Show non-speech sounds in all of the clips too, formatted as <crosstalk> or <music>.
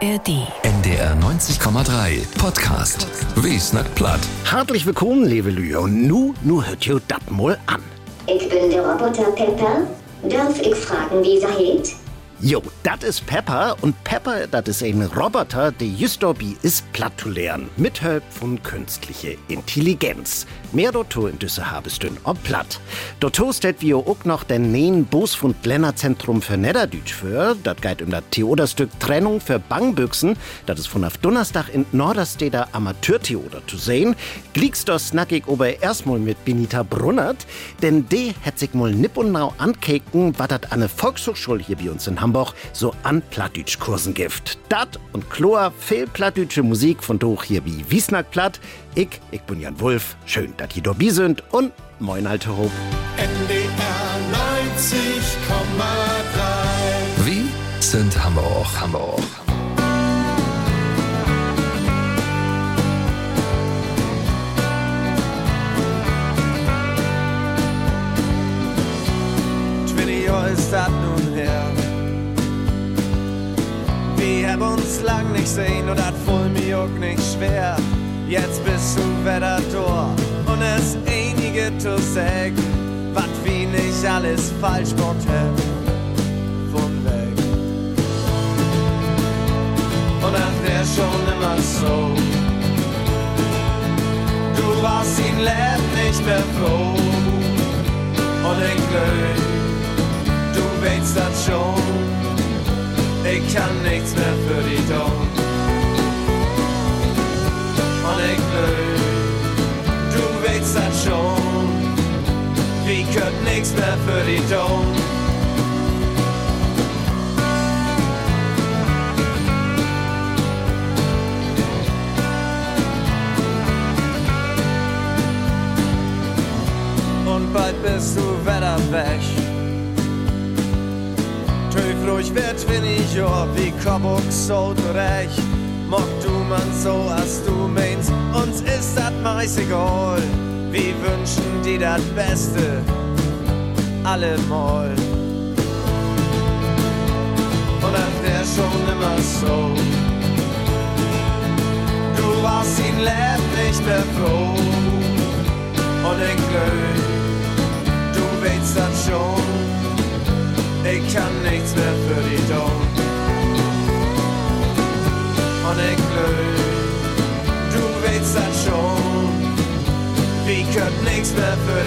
ARD. NDR 90,3 Podcast. Wie snackt platt? Herzlich willkommen, liebe Lüe. Und nu, nu hört ihr das mal an. Ich bin der Roboter Pepper. Darf ich fragen, wie sie heißt? Jo, das ist Pepper und Pepper, das ist ein Roboter, der just dabei ist, platt zu lernen. Mit Hilfe von künstlicher Intelligenz. Mehr dazu in düsse Habestün ob platt. Dazu steht wie auch noch den nähen Bosfund Lännerzentrum für Niederdütsch für. Das geht um das Theaterstück Trennung für Bangbüchsen. Das ist von auf Donnerstag in Nordersteder Amateurtheater zu sehen. Gliegst das snackig ober erstmal mit Benita Brunnert, denn die hat sich mal nipp und nau ankeken, was das an der Volkshochschule hier bei uns in Hamburg so an Plattdütsch-Kursen gibt. Dat und Chlor, viel plattdütsche Musik von doch hier wie Wiesnack Platt. Ich, ich bin Jan Wulf. Schön, dass ihr dabei sind und moin alte Hob. NDR 90,3 Wie sind Hamburg? Hamburg. Haben uns lang nicht sehen und das voll mir auch nicht schwer. Jetzt bist du da und es einige zu sagen, was wie nicht alles falsch gemacht. Von weg. Und das wär schon immer so. Du warst ihn Leben nicht mehr froh. Und ich glaub, du weißt das schon. Ich kann nichts mehr für dich tun. Und ich glaub, du weißt das schon. Wir können nichts mehr für dich tun. Und bald bist du wieder weg. Ruhig wird wenn ich ja wie Kobok so recht. Mock du man so, als du meinst, uns ist das meist egal. Wir wünschen dir das Beste, allemal. Und das wär schon immer so. Du warst ihn Leben nicht mehr froh. Und ich glaub, du weißt das schon. Ich kann nichts mehr für dich tun. Und ich glaub, du weißt das schon. Wir können nichts mehr für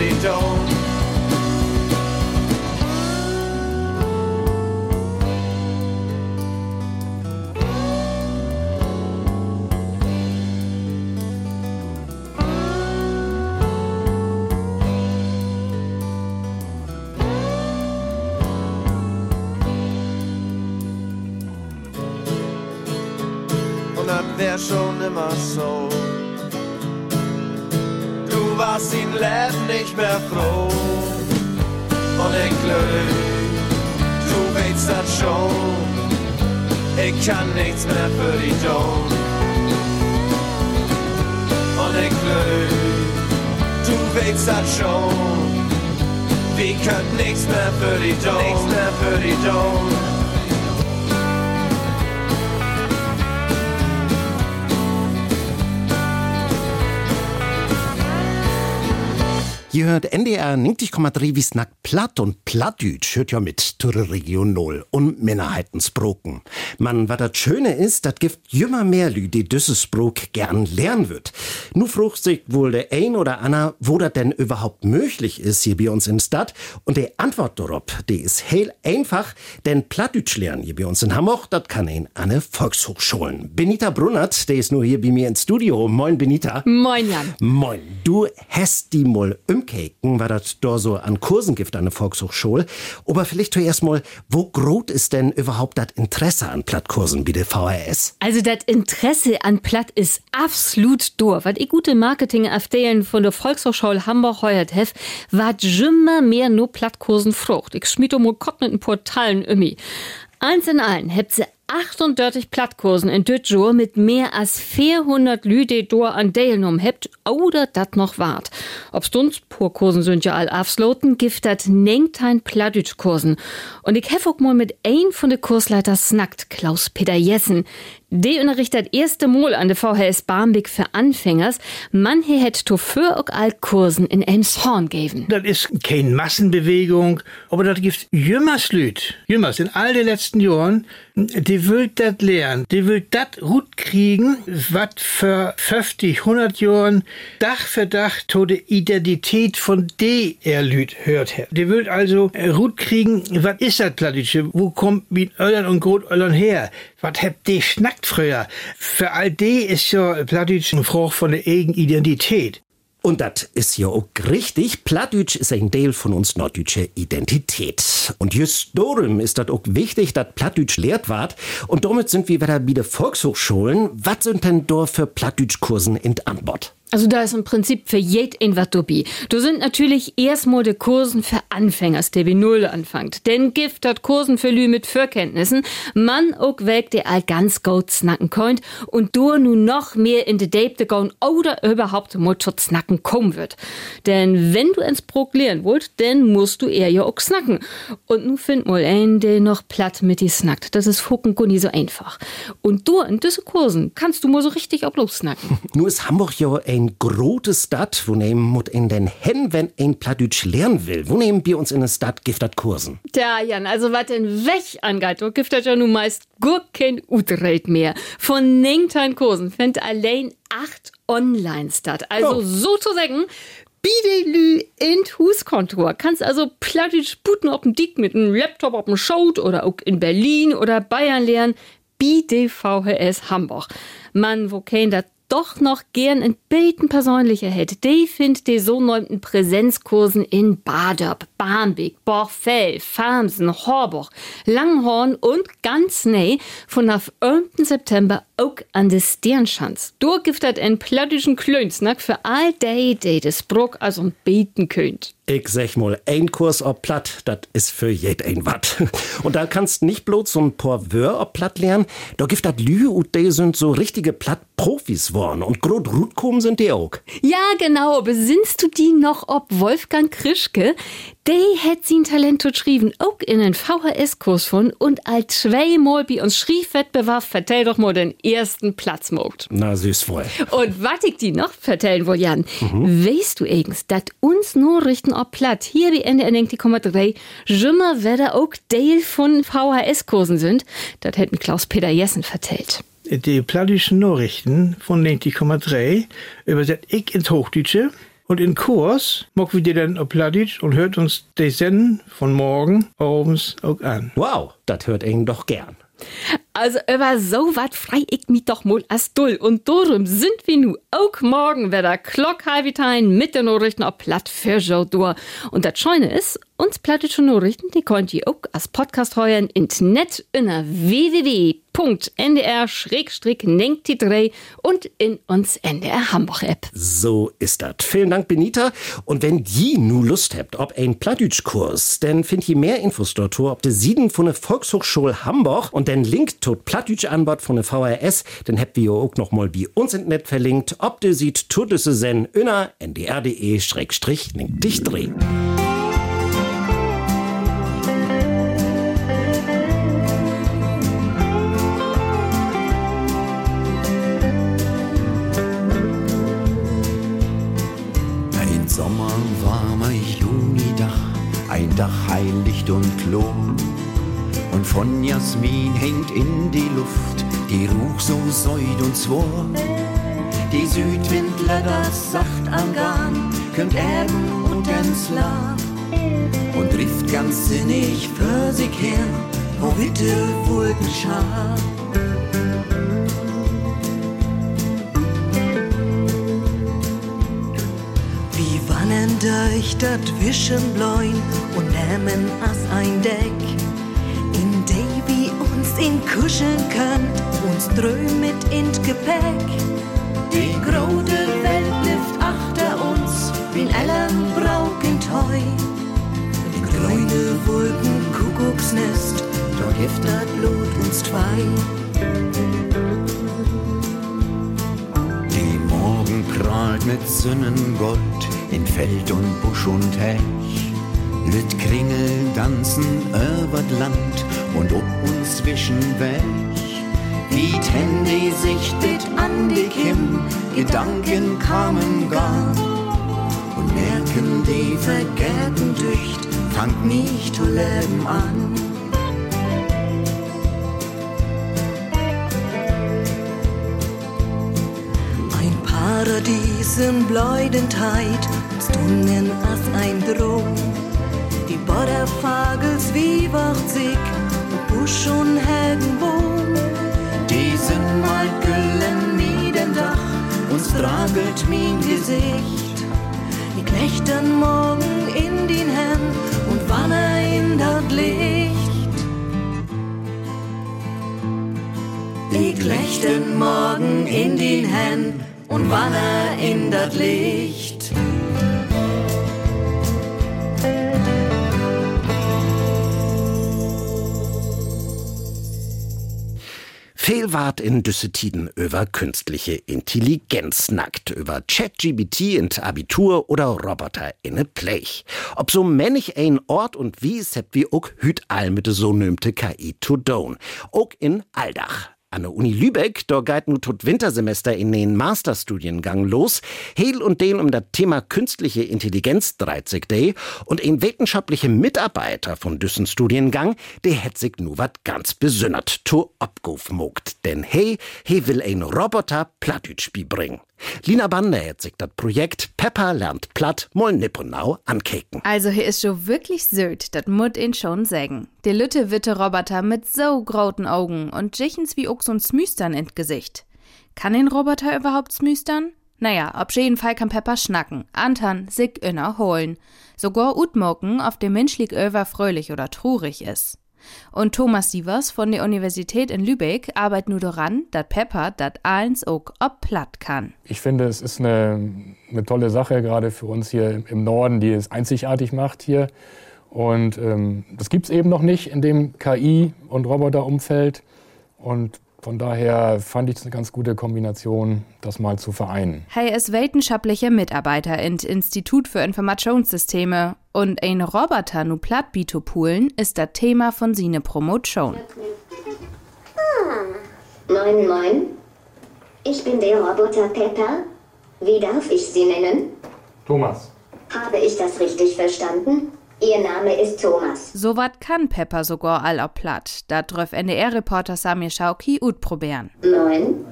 Ihr hört NDR 90,3 wie Snack platt und plattdütsch hört ja mit zur Region Null und Minderheitensbroken. Man, was das Schöne ist, das gibt jümmer mehr Lü, die dieses Brok gern lernen wird. Nu frucht sich wohl der ein oder Anna, wo das denn überhaupt möglich ist hier bei uns in Stadt. Und die Antwort darauf, die ist hell einfach, denn Plattdütsch lernen hier bei uns in Hamburg, das kann ein an der Volkshochschulen. Benita Brunnert, der ist nur hier bei mir ins Studio. Moin, Benita. Moin Jan. Moin, du hast die mal umkeken, war das da so an Kursen gibt an der Volkshochschule. Aber vielleicht zuerst mal, wo groß ist denn überhaupt das Interesse an Plattkursen wie der VHS? Also das Interesse an Platt ist absolut durch. Was ich gute Marketing erzählen von der Volkshochschule Hamburg heuert hef, war immer mehr nur Plattkursen Frucht. Ich schmiede mal Kopf mit den Portalen irgendwie. Eins in allen habt sie 38 Plattkursen in Dütjur mit mehr als 400 Lüde dor an Deelnum hebt oder dat noch wart. Ob Stunds Purkursen sind ja all afsloten, gift dat nengtein Plattdütschkursen. Und ich hef auch mal mit ein von de Kursleiter snackt, Klaus-Peter Jessen. De unterrichtet erste Mal an der VHS Barmbek für Anfängers. Man he het to für auch all Kursen in Elmshorn geben. Das ist keine Massenbewegung, aber das gibt jümmers Lüt. Jümmers in all den letzten Jahren, die will das lernen. Die will das gut kriegen, was für 50, 100 Jahren Dach für Dach to de Identität von de er Lüt hört hat. Die will also gut kriegen, was ist das Plattdeutsche? Wo kommt mit Öllern und Grotöllern her? Was habt die schnackt früher? Für all die ist ja Plattdeutsch ein Frucht von der eigenen Identität. Und das ist ja auch richtig. Plattdeutsch ist ein Teil von uns norddeutsche Identität. Und just darum ist das auch wichtig, dass Plattdeutsch lehrt wird. Und damit sind wir wieder bei den Volkshochschulen. Was sind denn da für Plattdeutschkursen in Anbot? Also da ist im Prinzip für jeden was dabei. Du sind natürlich erstmal die Kursen für Anfängers, der wie Null anfängt. Denn Gift hat Kursen für Lü mit Vorkenntnissen. Man auch weg, der all ganz gut snacken könnt und du nun noch mehr in de Date gehen oder überhaupt mal zu snacken kommen wird. Denn wenn du ins Brok lernen wollt, dann musst du eher ja auch snacken. Und nu find mal einen, der noch platt mit die snackt. Das ist fucken nie so einfach. Und du in diese Kursen kannst du mal so richtig auch bloß snacken. <laughs> Nur ist Hamburg ja ein große Stadt, wo nehmen mut in den Hen, wenn ein Plattdeutsch lernen will. Wo nehmen wir uns in der Stadt giftet Kursen? Tja, Jan, also was den Weg angeht, wo giftet ja nun meist gar kein Utred mehr. Von 19 Kursen findet allein acht online statt. Also Oh. sozusagen Bidelü in Huskontur. Kannst also Plattdeutsch booten auf dem Dick mit einem Laptop auf dem Schoot oder auch in Berlin oder Bayern lernen. BDVHS Hamburg. Mann, wo kein das doch noch gern in Beten persönlicher hätte, die findet die so neunten Präsenzkursen in Badab, Barmbek, Borfell, Farmsen, Horbuch, Langhorn und ganz ney von auf 11. September auch an der Sternschanz. Durchgiftet ein plattischen Klönsnack für all die, die das Bruck also beten könnt. Ich sag mal, ein Kurs ob Platt, das ist für jed ein Watt. <laughs> Und da kannst nicht bloß so ein paar Wör ob Platt lernen, da gibt das Lü und die sind so richtige Platt-Profis worden. Und grot Rutkum sind die auch. Ja, genau. Besinnst du die noch ob Wolfgang Krischke? Der hat sein Talent geschrieben, auch in einen VHS-Kurs von und als zweimal bei uns Schriefwettbewerb vertell doch mal den ersten Platz mogt. Na, süß voll. Und was ich die noch vertellen will, Jan, weißt du eigens, dass uns nur richten ob platt, hier wie Ende NNT,3, jümmer weder auch Teil von VHS-Kursen sind, das hätten Klaus-Peter Jessen vertellt. Die plattdeutschen Nachrichten von 90,3 übersetzt ich ins Hochdeutsche. Und in Kurs mocken wir die dann auf Plattdeutsch und hört uns die Senden von morgen abends auch an. Wow, das hört ihn doch gern. Also über so wat frei ich mich doch mal as dull. Und darum sind wir nu auch morgen wieder Glock halbitein mit den Nachrichten auf Platt für Joe. Und das Scheune ist, uns bleibt schon Nachrichten, die könnt ihr auch oh, als Podcast heuern im in der www.ndr-nenkt3 und in uns NDR Hamburg App. So ist das. Vielen Dank, Benita. Und wenn die nu Lust habt, ob ein Plattdütsch-Kurs, dann findet ihr mehr Infos dort, ob der Sieden von der Volkshochschule Hamburg und den Link tot Plattdütsch-Anbot von der VRS, dann habt ihr auch noch mal wie uns im Netz verlinkt, ob der sieht, tut es in unter ndr.de-nenkt3. heiligt und Klo. Und von Jasmin hängt in die Luft die Ruch so säud und zwor. Die Südwind läddert sacht am Garn, kümmt Erden und ins Lag. Und trifft ganz sinnig für sich her, wo Witte Wolkenschar. Wie wannen durch dat Wischenbläun und nehmen as ein Deck, in de wie uns in kuscheln könnt, uns dröm mit in Gepäck. Die grode Welt lift achter uns, wie Ellen brauken Toi. Die grüne Wolken Kuckucksnest, dort hilft dat Blut uns zwei. Die Morgen prahlt mit Sonnengold in Feld und Busch und Hech. Lüt Kringel tanzen überd Land und ob uns wischen weg. Wie Handy sichtet an die Kim, Gedanken kamen gar. Und merken die vergärten Dücht, fangt nicht zu leben an. Ein Paradies in Bleudentheit, stunden as ein Droh. Die Borderfagels wie wachtzig, Busch und Hegenbohm. Die sind mal güllen wie den Dach, uns tragelt mein Gesicht. Die knechten morgen in den Händen und wanne in das Licht. Die knechten morgen in den Händen und wanne in das Licht. Wart in Düssetiden über künstliche Intelligenz nackt, über ChatGBT in Abitur oder Roboter in a Play. Ob so männig ein Ort und wie sepp wie ook hüt all mit so nömte KI to down. Ook in Aldach. An der Uni Lübeck, da geht nu tot Wintersemester in den Masterstudiengang los. Heil und den um das Thema künstliche Intelligenz 30 Day und ein wissenschaftliche Mitarbeiter von düssen Studiengang, der hätt sich nu wat ganz besünnert to abguf mogt. Denn hey, he will ein Roboter Plattütsch bringen. Lina Bander hat sich das Projekt Pepper lernt platt moll nipponau ankeken. Also hier ist schon wirklich süd, das mut ihn schon sägen. Der lütte witte Roboter mit so groten Augen und Jichens wie so ein Smüstern in Gesicht. Kann ein Roboter überhaupt smüstern? Naja, auf jeden Fall kann Pepper schnacken, Antan sich inner holen. Sogar utmoken, auf dem menschlich över fröhlich oder trurig ist. Und Thomas Sievers von der Universität in Lübeck arbeitet nur daran, dass Pepper das eins auch ob platt kann. Ich finde, es ist eine, eine tolle Sache, gerade für uns hier im Norden, die es einzigartig macht hier. Und ähm, das gibt es eben noch nicht in dem KI- und Roboterumfeld. Und von daher fand ich es eine ganz gute Kombination, das mal zu vereinen. Hey ist wissenschaftlicher Mitarbeiter im Institut für Informationssysteme und ein Roboter nu plattbito poolen ist das Thema von sine Promotion. Moin, moin. Ich bin der Roboter Pepper. Wie darf ich Sie nennen? Thomas. Habe ich das richtig verstanden? Ihr Name ist Thomas. So wat kann Pepper sogar all auf platt. Da dröf NDR-Reporter Samir Schauki ut probieren. Moin.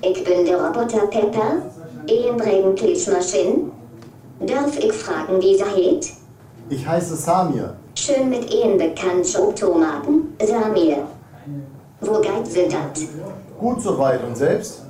Ich bin der Roboter Pepper. Ihren bringen Klitschmaschinen. Darf ich fragen, wie sie heißt? Ich heiße Samir. Schön mit Ihnen bekannt, Schotomaten. Samir. Wo geht sie dat? Gut soweit und selbst?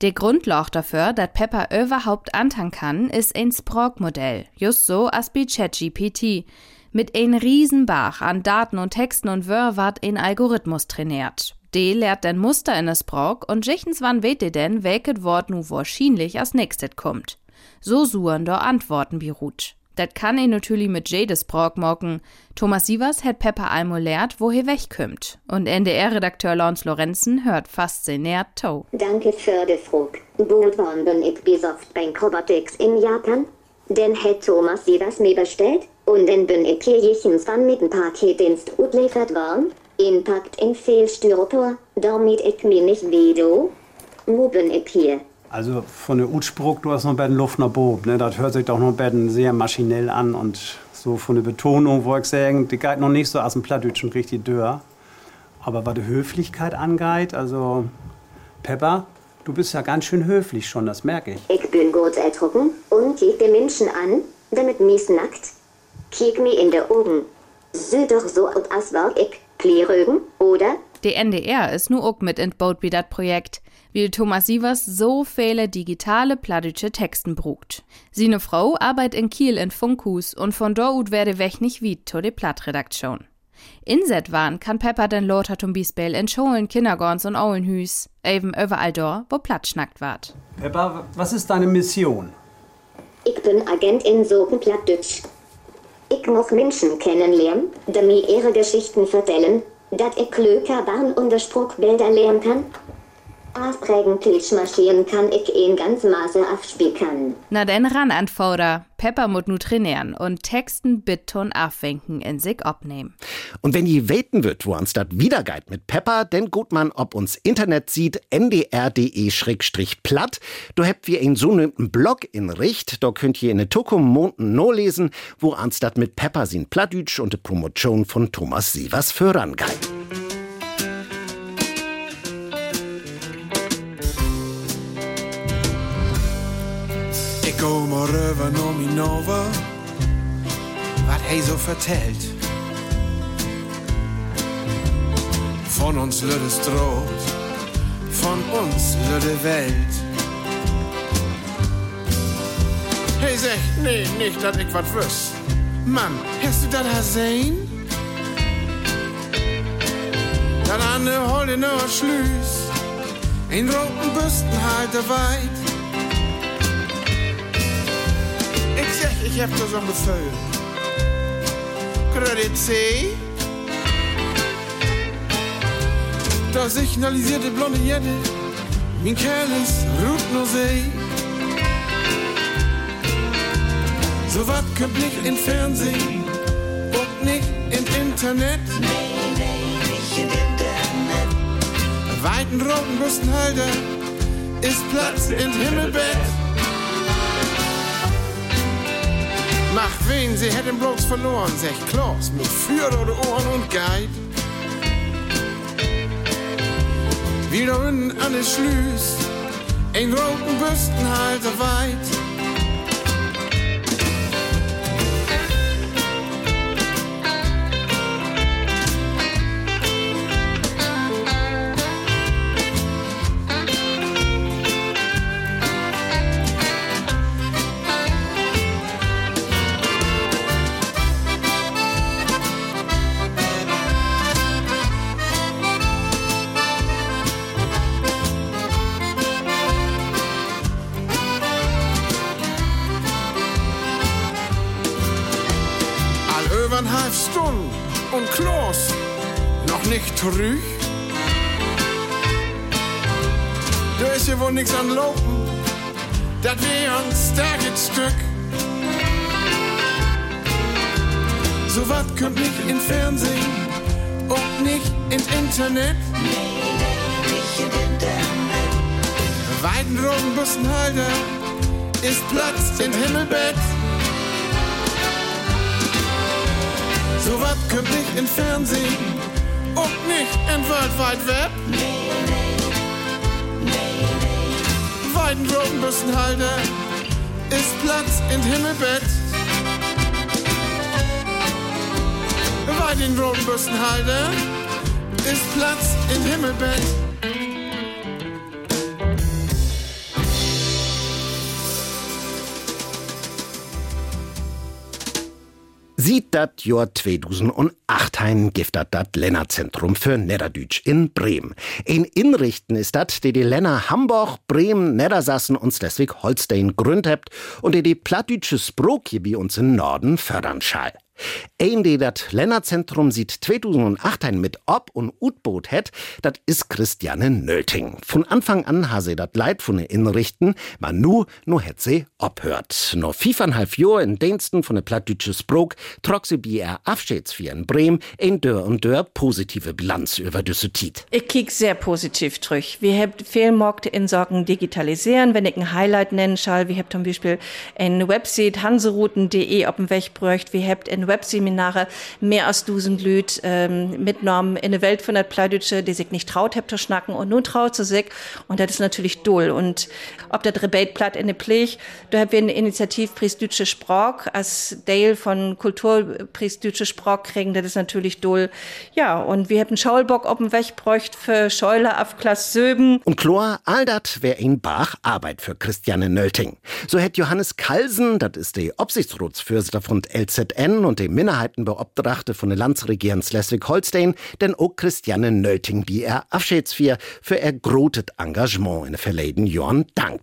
Der Grundloch dafür, dass Pepper überhaupt antan kann, ist ein Sprog-Modell. Just so als bei ChatGPT. Mit ein Riesenbach an Daten und Texten und Wör ward ein Algorithmus trainiert. De lehrt den Muster in es Sprog und jichens wann weet de denn, welket Wort nu wahrscheinlich als nächstes kommt. So suchen do Antworten beruht. Dat kann ihn natürlich mit Jades Sprog mocken. Thomas Sievers hat Pepper einmal lehrt, wo he wegkümmt. Und NDR-Redakteur Lawrence Lorenzen hört fasziniert to. Danke für die Frage. Gut waren ich besoft bei Robotics in Japan? Den hat Thomas Sievers mir bestellt und dann bin ich hier jichens wann mit dem Paketdienst utliefert worden. Inpackt in viel Styropor, damit ich mir nicht wedo. Wo bin ich hier? Also von der Utspruch, du hast noch bei den Luft nach Bob, ne? Das hört sich doch noch bei den sehr maschinell an und so von der Betonung, wo ich sagen, die geht noch nicht so aus dem Plattdeutschen richtig dörr. Aber was die Höflichkeit angeht, also Pepper, du bist ja ganz schön höflich schon, das merke ich. Ich bin gut ertrunken und kiek die Menschen an, damit mies nackt. Kiek mir in die Augen. Seh doch so aus, als war ich Klärögen, oder? Die NDR ist nur auch mit in Boot wie dat Projekt, weil Thomas Sievers so viele digitale plattdeutsche Texten brucht. Sine Frau arbeitet in Kiel in Funkhus und von dort werde weg nicht wie to de Plattredaktion. Inset waren kann Pepper den Lothar zum Beispiel in Schulen, Kindergartens und Aulenhüs, eben überall dort, wo Platt schnackt ward. Pepper, was ist deine Mission? Ich bin Agent in Soken Plattdeutsch. Ich muss Menschen kennenlernen, die mir ihre Geschichten vertellen, dat ich klöker Barn und Spruchbilder lernen kann. Klitschmaschinen kann ich in ganz Maße aufspielen. Na denn ran an Fauder. Pepper mut nu trainieren und Texten Bitton aufwenken in sich abnehmen. Und wenn je weten wird, wo uns dat wiedergeit mit Pepper, denn gut man, ob uns Internet sieht, ndr.de-platt. Du habt wir einen so nömten Blog in Richt, da könnt ihr in de Tukum Monden no lesen, wo uns dat mit Pepper sin Plattdütsch und de Promotion von Thomas Sievers vorangeit. Ik kom maar rüber Nominova, wat hij so vertellt. Von uns lüde Stroh, von uns lüde Welt. Hey sagt, nee, nicht, dass ich wat wüs. Mann, hast du das gesehen? Dat an de holde nur Schlüs, in roten Büstenhalter weit. Ik heb er zo'n bevel. Credit C. Da signalisierte blonde Jette, mein Kerl ist Route nur See. So wat kommt nicht in Fernsehen und nicht in Internet. Weiten roten Büstenhalter ist Platz in Himmelbett. Macht wen, sie hätten bloß verloren, sagt Klaus, mit Führer oder Ohren und Guide. Wieder unten an der Schlüs, ein roten Büstenhalter weit. Halbe Stunde und Klaus noch nicht zurück. Da ist hier wohl nix an Lopen, das wär ein starkes Stück. So wat kommt nicht in Fernsehen und nicht in Internet. Weiten roten ist Platz in Himmelbett. So wat kommt nicht in Fernsehen und nicht in World Wide Web. Weidenroten Büstenhalter ist Platz in Himmelbett. Weidenroten Büstenhalter ist Platz in Himmelbett. Sieht dat Jahr 2008 ein giftet dat Lännerzentrum für Niederdütsch in Bremen. In Inrichten ist dat, die die Länner Hamburg, Bremen, Niedersassen und Schleswig-Holstein gründ habt und die die plattdütsche Sprok hier bei uns im Norden fördern schall. Ein, die dat Lännerzentrum sieht 2008 ein mit Ob- und Utboot het, dat is Christiane Nölting. Von Anfang an ha sie dat Leid von den Innenrichten, ma nu, nu het sie obhört. No fieferhalb Jahr in Diensten von der Plattdütsche Sprok trok sie bi er Abschiedsvier in Bremen ein Dörr und Dörr positive Bilanz über düsse Tiet. Ich kiek sehr positiv durch. Wir viel Märkte in Sorgen digitalisieren. Wenn ich ein Highlight nennen soll, wir haben zum Beispiel eine Website hanserouten.de auf dem Weg bräucht. Wir haben in Webseminare mehr als tausend Lüd ähm, mitgenommen in eine Welt von der Plattdütsche, die sich nicht traut hat zu schnacken und nun traut zu sich. Und das ist natürlich doll. Und ob das Rebateblatt in der Pflege, da haben wir eine Initiative Priestdütsche Sprach als Teil von Kulturpriestdütsche Sprach kriegen, das ist natürlich doll. Ja, und wir hätten Schaulbock auf dem Weg bräucht für Scheuler auf Klasse Söben. Und Chlor, all dat wär in Bach Arbeit für Christiane Nölting. So hätt Johannes Kalsen, dat ist der Obsichtsratsfürster von LZN und die Minderheitenbeobtrachte von der Landsregierung Schleswig-Holstein, denn auch Christiane Nölting, die er Abschiedsvier für er grotet Engagement in den verleden Jahren dankt.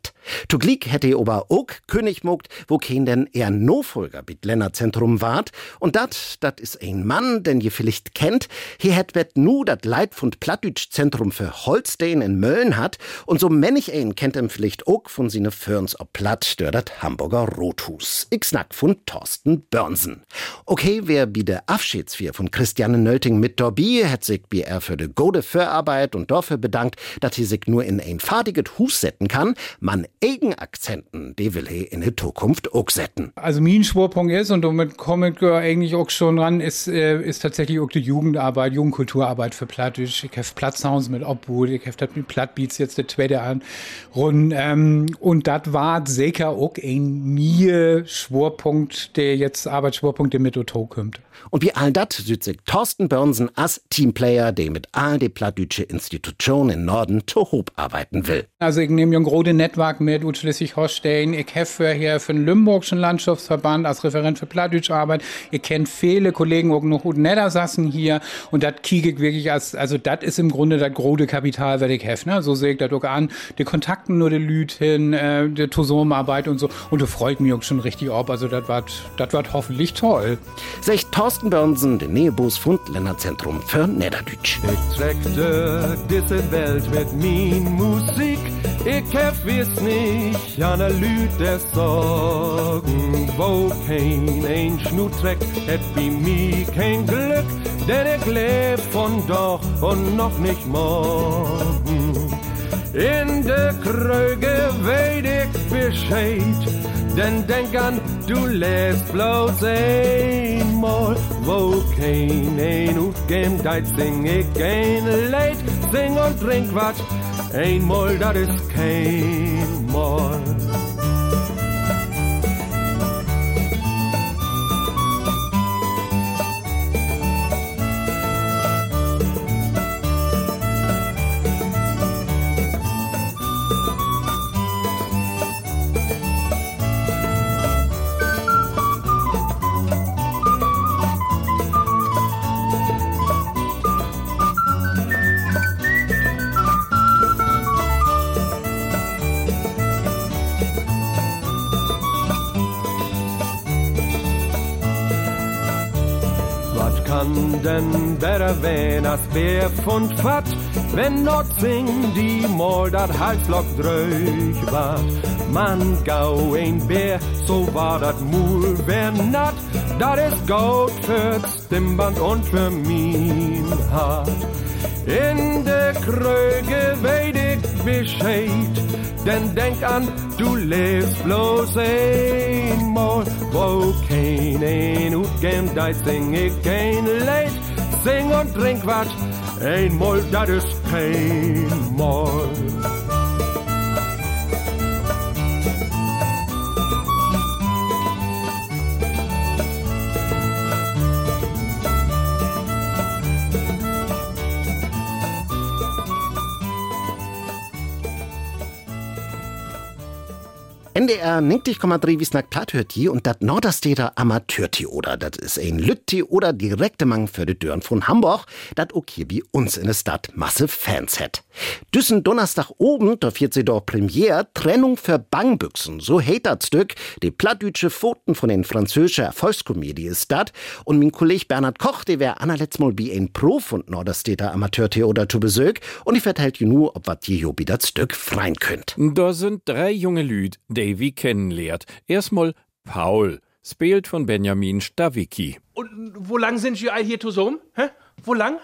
Zugleich hätte er aber auch König mogt, wo kein denn er Nofolger bit Länderzentrum wart, und dat, dat is ein Mann, den ihr vielleicht kennt, hier hätt wet nu dat Leitfund Plattdütsch Zentrum für Holstein in Mölln hat, und so männig ein kennt em vielleicht auch von sine Firns ob Platt, dat Hamburger Rothus. Ich snack von Thorsten Börnsen. Okay, wer bi de Abschiedsvier von Christiane Nölting mit Dorbi, hätt sich bi er für de gode Förarbeit und dafür bedankt, dat hi sich nur in ein fartiget Hus setzen kann, man eigen Akzenten, die will he in de Zukunft auch setzen. Also mein Schwerpunkt ist, und damit komme ich eigentlich auch schon ran, ist, äh, ist tatsächlich auch die Jugendarbeit, Jugendkulturarbeit für Plattdeutsch. Ich habe Platzsounds mit Obhut, ich habe das mit Plattbeats jetzt der zweite an. Und, ähm, und das war sicher auch ein mir Schwerpunkt, der jetzt Arbeitsschwerpunkt, der mit Otto kommt. Und wie all dat süd sich Thorsten Börnsen als Teamplayer, der mit all de plattdütsche Institutionen in Norden zu Hob arbeiten will. Also ich nehme ein großes Netzwerk mit ut Schleswig-Holstein. Ich habe hier für den Lümburgischen Landschaftsverband als Referent für Plattdütsch Arbeit. Ihr kennt viele Kollegen auch noch gut Niedersassen hier. Und das kiege ich wirklich als, also das ist im Grunde das große Kapital, was ich habe. Ne? So sehe ich das auch an. Die Kontakten nur die hin, äh, die Tosomarbeit und so. Und da freut mich auch schon richtig ab. Also das wird, das wird hoffentlich toll. Secht Thorsten Börnsen, den Nähebus Fund Länderzentrum für Niederdütsch. Ich trägte diese Welt mit min Musik. Ich hab wies nicht der Lüd der Sorgen, wo kein ein Schnut trägt, hätt wie mi kein Glück, denn ich leb von doch und noch nicht morgen. In der Kröge weet ich Bescheid, denn denk an, du lässt bloß einmal, wo kein ein Utgem deit sing ich ein Leid, sing und trink wat, einmal dat is kein Mal. Denn besser werden als Bär von Fatt, wenn Notzing die Mord dat Halslock dröch wart? Man gau ein Bär, so war dat Mul wär natt, dat is Gold für Stimmband und für min Hart. In der Kröge weet ich Bescheid, denn denk an, du lebst bloß einmal, wo kein ein Utgem deit sing ich kein Leid, sing und trink wat, einmal dat is kein Mal. NDR 90,3 wie snack platt hört die und dat Norderstädter Amateurtheater. Dat is ein Lütttheater direkte Mang für die Dörren von Hamburg, dat hier bei uns in der Stadt masse Fans hat. Düssen Donnerstag oben, sie doch Premiere, Trennung für Bangbüchsen. So hält dat Stück, die plattdütsche Pfoten von den französischen Erfolgskomödie ist dat. Und mein Kollege Bernhard Koch, der wär anerletzt mal wie ein Pro von Norderstädter Amateurtheater zu Besuch und ich vertellt you nur, ob wat hier bi dat Stück freien könnt. Da sind drei junge Lüd, Davy kennenlehrt. Erstmal Paul, spielt von Benjamin Stawicki. Und wo lang sind Sie all hier zusammen? Hä? Wo lang?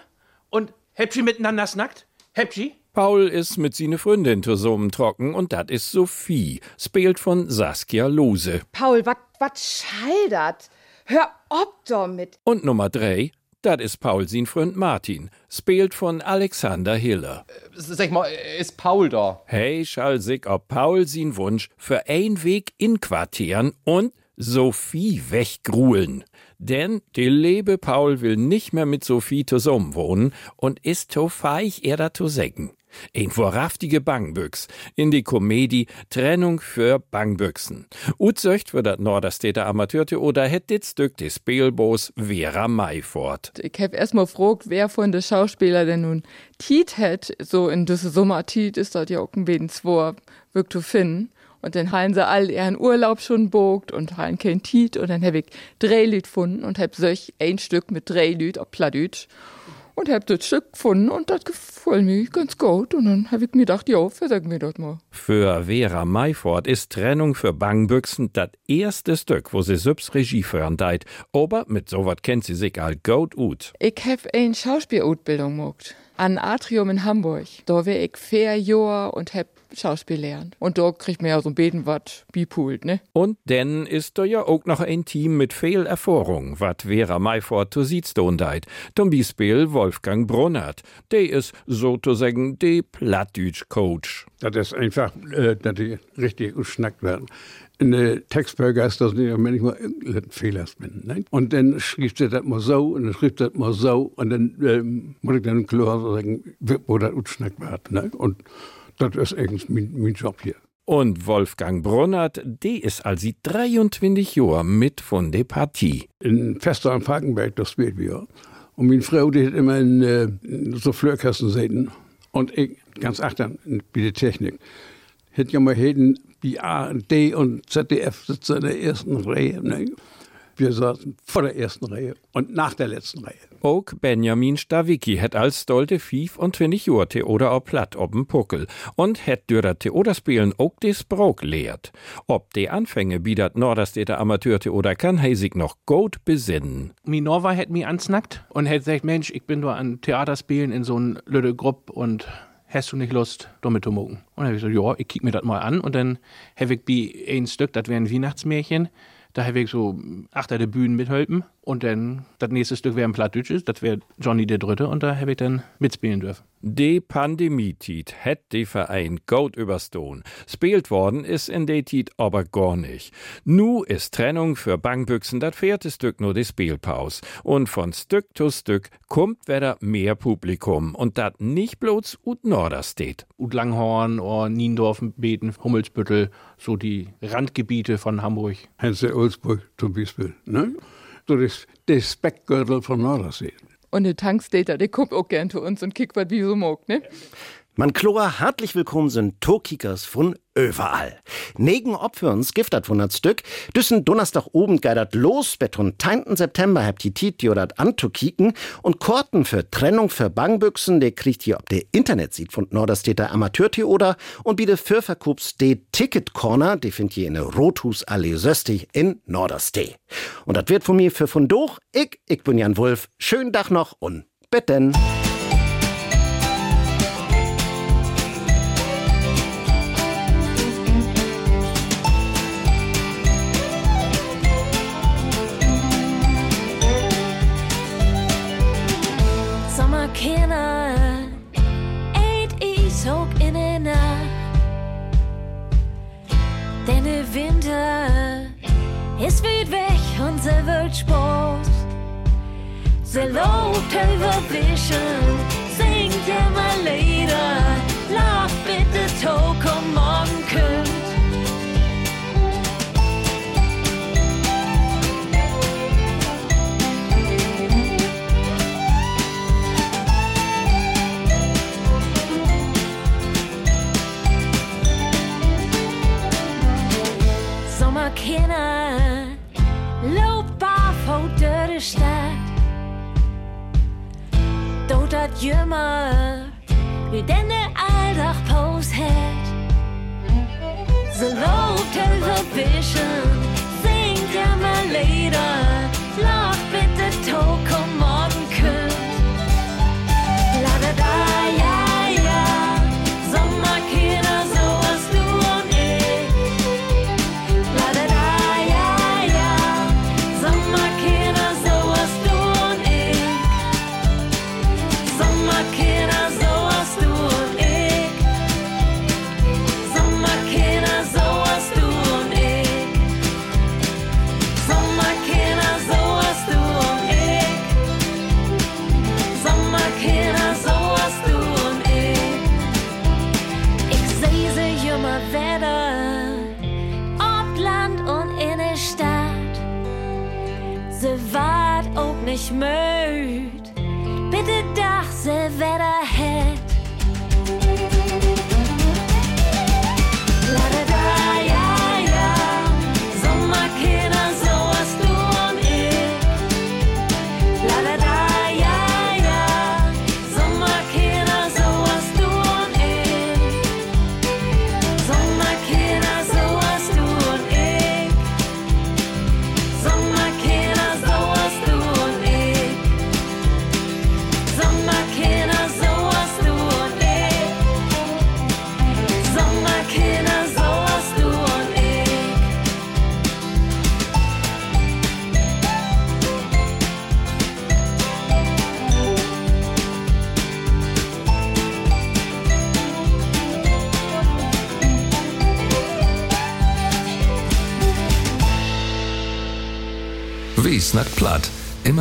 Und habt ihr miteinander snackt? Habt ihr? Paul ist mit seine Freundin zusammen trocken und dat ist Sophie, spielt von Saskia Lose. Paul, wat, wat schaldert? Hör ob damit. Und Nummer drei, dat ist Paul sein Freund Martin, spielt von Alexander Hiller. Sag mal, ist Paul da? Hey, schall sich ob Paul sein Wunsch für ein Weg in Quartieren und Sophie weggruhlen. Denn die lebe Paul will nicht mehr mit Sophie zusammen wohnen und ist to feig, er da zu sägen. Ein vorraftige Bangbüchs in die Komödie Trennung für Bangbüchsen. Utsöcht für das Norderstädter Amateurtheater hätt dit Stück des Spielbos Vera Mayfort. Ich hab erstmal gefragt, wer von den Schauspielern denn nun Tiet hätt. So in diese Sommer Tiet ist dort ja auch ein bisschen zwar wirkt zu finden. Und dann haben sie all ihren Urlaub schon bogt und haben kein Tiet. Und dann hab ich drei Lied gefunden und hab solch ein Stück mit drei Lied auf Plattdeutsch und hab das Stück gefunden und das gefällt mir ganz gut. Und dann hab ich mir gedacht, ja, versag mir das mal. Für Vera Mayfort ist Trennung für Bangbüchsen das erste Stück, wo sie selbst Regie führen deit. Aber mit sowas kennt sie sich all gut ut. Ich hab eine Schauspielausbildung gemacht. An Atrium in Hamburg. Da wär ich vier Jahre und hab Schauspiel lernt. Und da kriegt man ja so ein Beten wat bipult, ne? Und denn ist da ja auch noch ein Team mit viel Erfahrung, wat Vera Mayfort zu Siedstone deit. Zum Beispiel Wolfgang Brunnert. Der ist sozusagen der Plattdeutsch-Coach. Das ist einfach, äh, dass die richtig geschnackt werden. In der Textbürger ist das ja manchmal ein Fehler drin. Ne? Und dann schrieb sie das mal so und dann schrieb das mal so und dann ähm, muss ich dann klar sagen, wo das geschnackt wird. Ne? Und das ist eigentlich mein, mein Job hier. Und Wolfgang Brunnert, der ist als 23 Jahre mit von der Partie. In Fester am Falkenberg, das spielt wir. Und meine Frau, die hat immer in, äh, so Flörkasten säten. Und ich, ganz achtern, bei der Technik, hätte ja mal hätten, wie A D und ZDF sitzen in der ersten Reihe. Ne? Wir saßen vor der ersten Reihe und nach der letzten Reihe. Auch Benjamin Stawicki hat als stolte Fief und 20 Jahre Theoder auch platt ob'n Puckel und hat durch das Theoderspielen auch des Brok lehrt. Ob die Anfänge bietet Norderstädter Amateurtheater kann he sich noch gut besinnen. Minova hat mich ansnackt und hat gesagt, Mensch, ich bin da an Theaterspielen in so n Lüde Grupp und hast du nicht Lust, damit zu mucken? Und dann hab ich gesagt, ja, ich kick mir das mal an und dann hab ich bi ein Stück, das wäre ein Weihnachtsmärchen, da habe ich so achter der Bühnen mithelfen und dann das nächste Stück wäre ein Plattdeutsches, das wäre Johnny der Dritte und da habe ich dann mitspielen dürfen. Die Pandemie-Tit hätt die Verein gut überstehen. Spielt worden ist in der Tit aber gar nicht. Nu ist Trennung für Bankbüchsen das vierte Stück nur die Spielpaus. Und von Stück zu Stück kommt wieder mehr Publikum und das nicht bloß ut Norderstedt. Ut Langhorn, oder Niendorf, Beten, Hummelsbüttel, so die Randgebiete von Hamburg. Hanse Olsburg zum Beispiel. Ne? So das, das Speckgürtel von Nordersee. Und der Tankstater, der kommt auch gern zu uns und kickt, was wie so mag, ne? Man Chlor, hartlich willkommen sind Tokikers von überall. Negen Opferns giftet von das Stück, düssen Donnerstag oben geidert los, beton 10. September habt die Tit jodat anzukicken und Korten für Trennung für Bangbüchsen, der kriegt ihr ob der Internet sieht von Norderstädter Amateurtheater und biete für Verkubs de Ticket Corner, die findet ihr in der Rothus Allee Söstig in Norderstee. Und das wird von mir für von Doch, ich, ich bin Jan Wulf, schönen Tag noch und betten. Sommerkinder, wird Sport. Sie lobt überwischen, singt ja mal Lieder, lach bitte to, komm Dood dat jummer, wie denn de aldag poos het. Ze loopt over vision, zingt ja maar lieder,